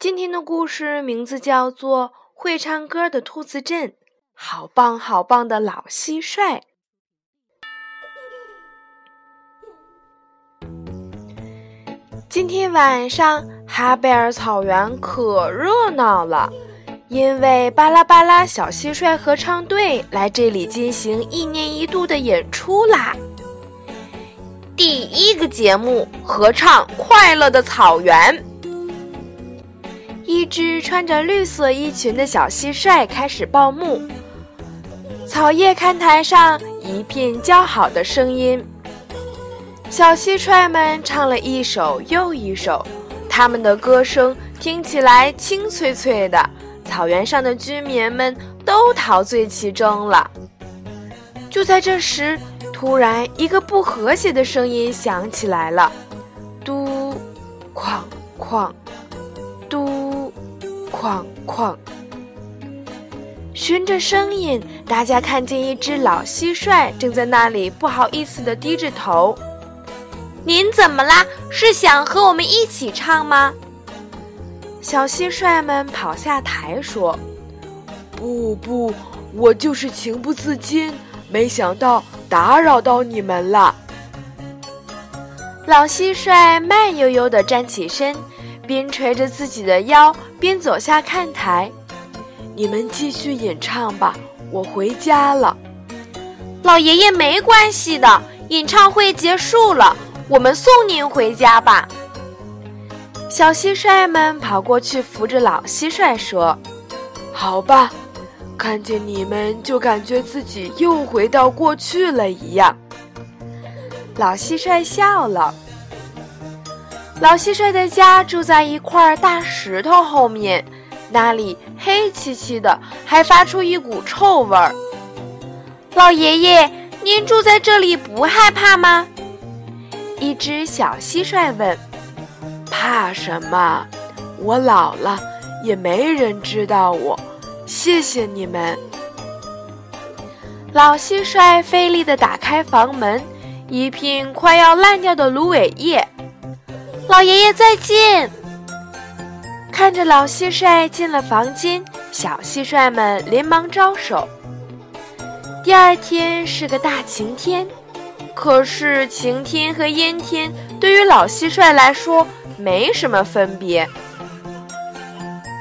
今天的故事名字叫做《会唱歌的兔子镇》，好棒好棒的老蟋蟀。今天晚上，哈贝尔草原可热闹了，因为巴拉巴拉小蟋蟀合唱队来这里进行一年一度的演出啦。第一个节目，合唱《快乐的草原》。一只穿着绿色衣裙的小蟋蟀开始报幕。草叶看台上一片叫好的声音。小蟋蟀们唱了一首又一首，他们的歌声听起来清脆脆的，草原上的居民们都陶醉其中了。就在这时，突然一个不和谐的声音响起来了，嘟，哐哐，哐哐！循着声音，大家看见一只老蟋蟀正在那里不好意思地低着头。您怎么啦？是想和我们一起唱吗？小蟋蟀们跑下台说：“不不，我就是情不自禁，没想到打扰到你们了。”老蟋蟀慢悠悠地站起身。边捶着自己的腰，边走下看台。你们继续演唱吧，我回家了。老爷爷没关系的，演唱会结束了，我们送您回家吧。小蟋蟀们跑过去扶着老蟋蟀说：“好吧，看见你们就感觉自己又回到过去了一样。”老蟋蟀笑了。老蟋蟀的家住在一块大石头后面，那里黑漆漆的，还发出一股臭味儿。老爷爷，您住在这里不害怕吗？一只小蟋蟀问。怕什么？我老了，也没人知道我。谢谢你们。老蟋蟀费力地打开房门，一片快要烂掉的芦苇叶。老爷爷再见。看着老蟋蟀进了房间，小蟋蟀们连忙招手。第二天是个大晴天，可是晴天和阴天对于老蟋蟀来说没什么分别。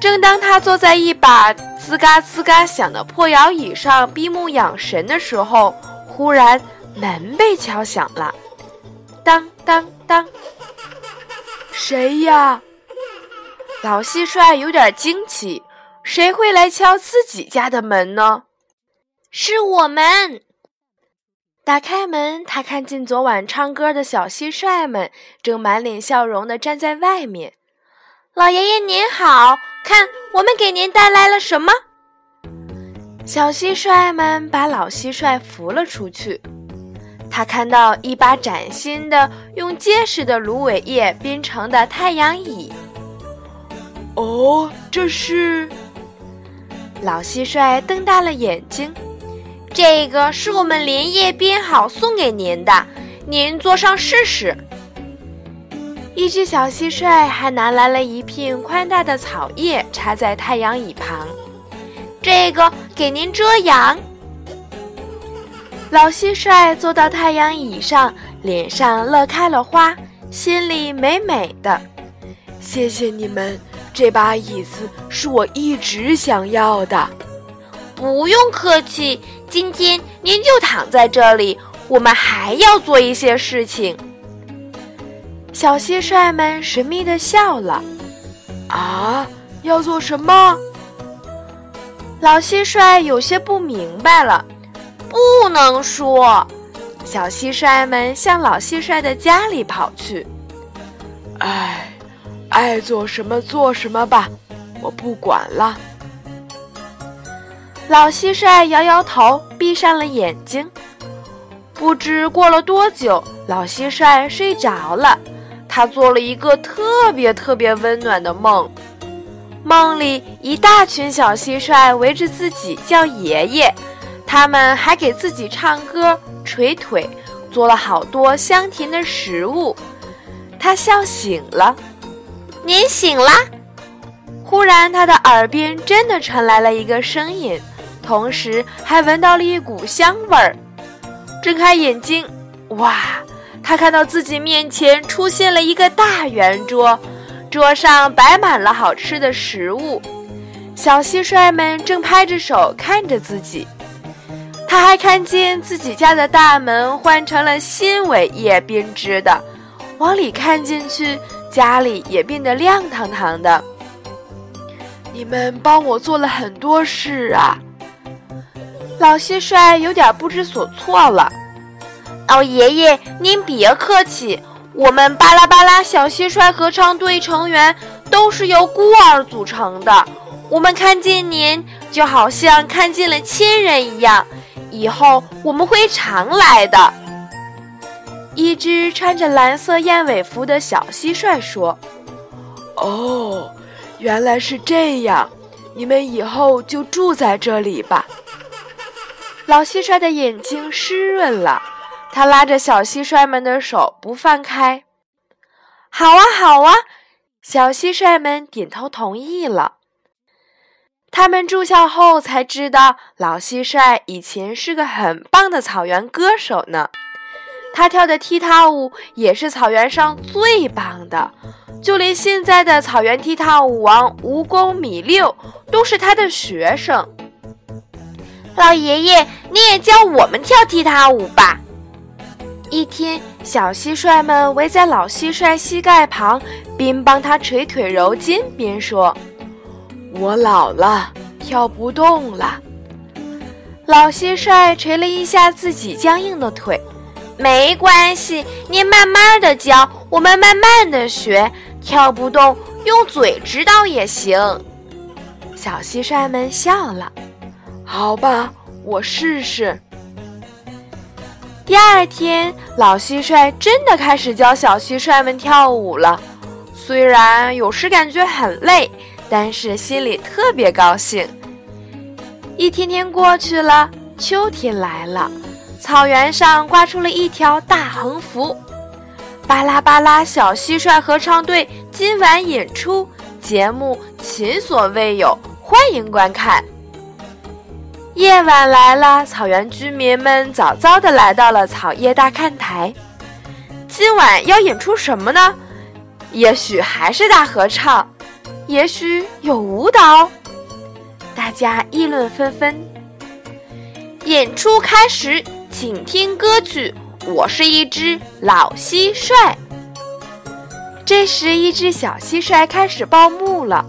正当他坐在一把吱嘎吱嘎响的破摇椅上闭目养神的时候，忽然门被敲响了，当当当。谁呀？老蟋蟀有点惊奇，谁会来敲自己家的门呢？是我们。打开门，他看见昨晚唱歌的小蟋蟀们正满脸笑容地站在外面。老爷爷您好，看我们给您带来了什么？小蟋蟀们把老蟋蟀扶了出去。他看到一把崭新的、用结实的芦苇叶编成的太阳椅。哦，这是……老蟋蟀瞪大了眼睛。这个是我们连夜编好送给您的，您坐上试试。一只小蟋蟀还拿来了一片宽大的草叶，插在太阳椅旁。这个给您遮阳。老蟋蟀坐到太阳椅上，脸上乐开了花，心里美美的。谢谢你们，这把椅子是我一直想要的。不用客气，今天您就躺在这里，我们还要做一些事情。小蟋蟀们神秘的笑了。啊，要做什么？老蟋蟀有些不明白了。不能说，小蟋蟀们向老蟋蟀的家里跑去。哎，爱做什么做什么吧，我不管了。老蟋蟀摇摇头，闭上了眼睛。不知过了多久，老蟋蟀睡着了。他做了一个特别特别温暖的梦，梦里一大群小蟋蟀围着自己叫爷爷，他们还给自己唱歌、捶腿，做了好多香甜的食物。他笑醒了，您醒了。忽然，他的耳边真的传来了一个声音，同时还闻到了一股香味儿。睁开眼睛，哇！他看到自己面前出现了一个大圆桌，桌上摆满了好吃的食物，小蟋蟀们正拍着手看着自己。他还看见自己家的大门换成了新尾叶编织的，往里看进去，家里也变得亮堂堂的。你们帮我做了很多事啊！老蟋蟀有点不知所措了。哦，爷爷，您别客气。我们巴拉巴拉小蟋蟀合唱队成员都是由孤儿组成的。我们看见您，就好像看见了亲人一样。以后我们会常来的。一只穿着蓝色燕尾服的小蟋蟀说：“哦，原来是这样。你们以后就住在这里吧。”老蟋蟀的眼睛湿润了。他拉着小蟋蟀们的手不放开。好啊，好啊！小蟋蟀们点头同意了。他们住校后才知道，老蟋蟀以前是个很棒的草原歌手呢。他跳的踢踏舞也是草原上最棒的，就连现在的草原踢踏舞王蜈蚣米六都是他的学生。老爷爷，你也教我们跳踢踏舞吧。一天，小蟋蟀们围在老蟋蟀膝盖旁，边帮他捶腿揉肩，边说：“我老了，跳不动了。”老蟋蟀捶了一下自己僵硬的腿，“没关系，您慢慢的教，我们慢慢的学。跳不动，用嘴指导也行。”小蟋蟀们笑了，“好吧，我试试。”第二天，老蟋蟀真的开始教小蟋蟀们跳舞了。虽然有时感觉很累，但是心里特别高兴。一天天过去了，秋天来了，草原上挂出了一条大横幅：“巴拉巴拉小蟋蟀合唱队今晚演出，节目前所未有，欢迎观看。”夜晚来了，草原居民们早早地来到了草叶大看台。今晚要演出什么呢？也许还是大合唱，也许有舞蹈。大家议论纷纷。演出开始，请听歌曲。我是一只老蟋蟀。这时，一只小蟋蟀开始报幕了。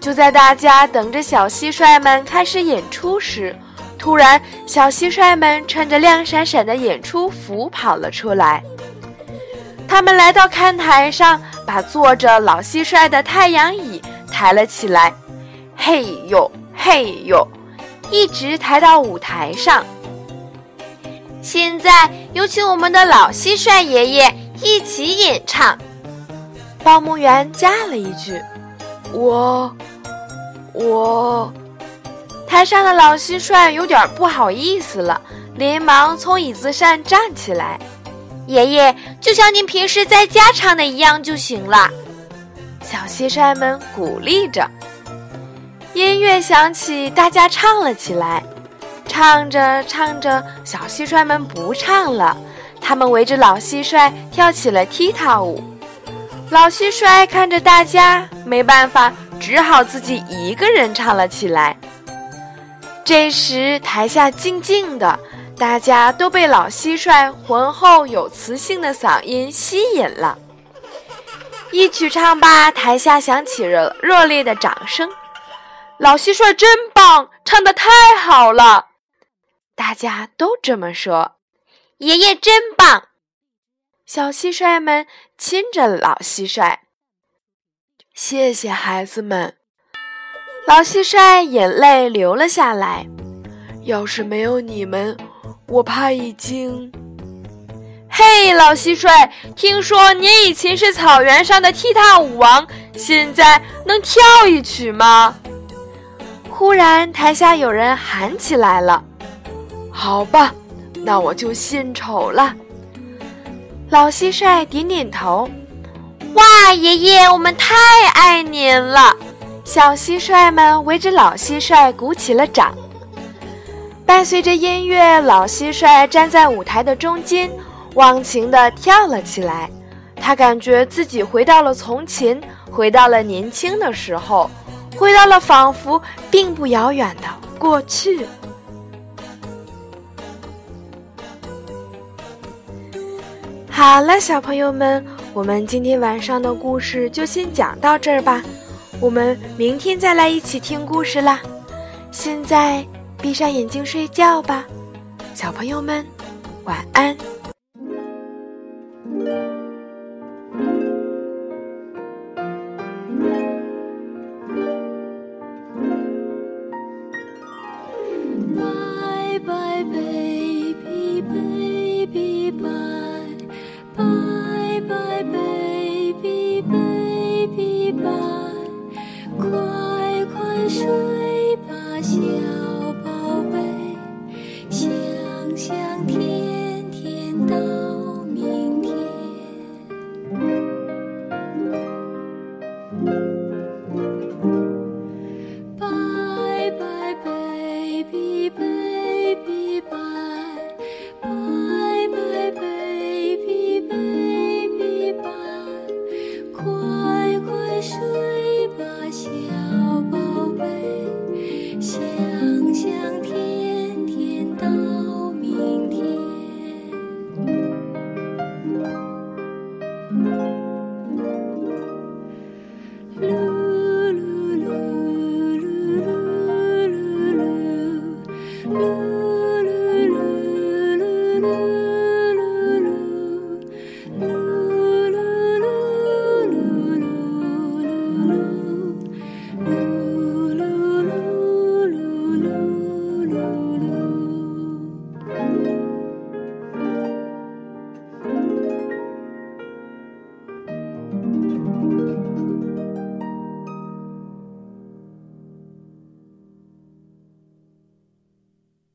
就在大家等着小蟋蟀们开始演出时，突然，小蟋蟀们穿着亮闪闪的演出服跑了出来。他们来到看台上，把坐着老蟋蟀的太阳椅抬了起来，嘿呦嘿呦，一直抬到舞台上。现在有请我们的老蟋蟀爷爷一起演唱。报幕员加了一句：“我，我。”台上的老蟋蟀有点不好意思了，连忙从椅子上站起来。爷爷，就像您平时在家唱的一样就行了。小蟋蟀们鼓励着。音乐响起，大家唱了起来。唱着唱着，小蟋蟀们不唱了，他们围着老蟋蟀跳起了踢踏舞。老蟋蟀看着大家，没办法，只好自己一个人唱了起来。这时，台下静静的，大家都被老蟋蟀浑厚有磁性的嗓音吸引了。一曲唱罢，台下响起了热烈的掌声。老蟋蟀真棒，唱得太好了！大家都这么说。爷爷真棒！小蟋蟀们亲着老蟋蟀。谢谢孩子们。老蟋蟀眼泪流了下来。要是没有你们，我怕已经……嘿，老蟋蟀，听说你以前是草原上的踢踏舞王，现在能跳一曲吗？忽然，台下有人喊起来了：“好吧，那我就献丑了。”老蟋蟀点点头。哇，爷爷，我们太爱您了！小蟋蟀们围着老蟋蟀鼓起了掌。伴随着音乐，老蟋蟀站在舞台的中间，忘情地跳了起来。他感觉自己回到了从前，回到了年轻的时候，回到了仿佛并不遥远的过去。好了，小朋友们，我们今天晚上的故事就先讲到这儿吧。我们明天再来一起听故事啦。现在闭上眼睛睡觉吧，小朋友们，晚安。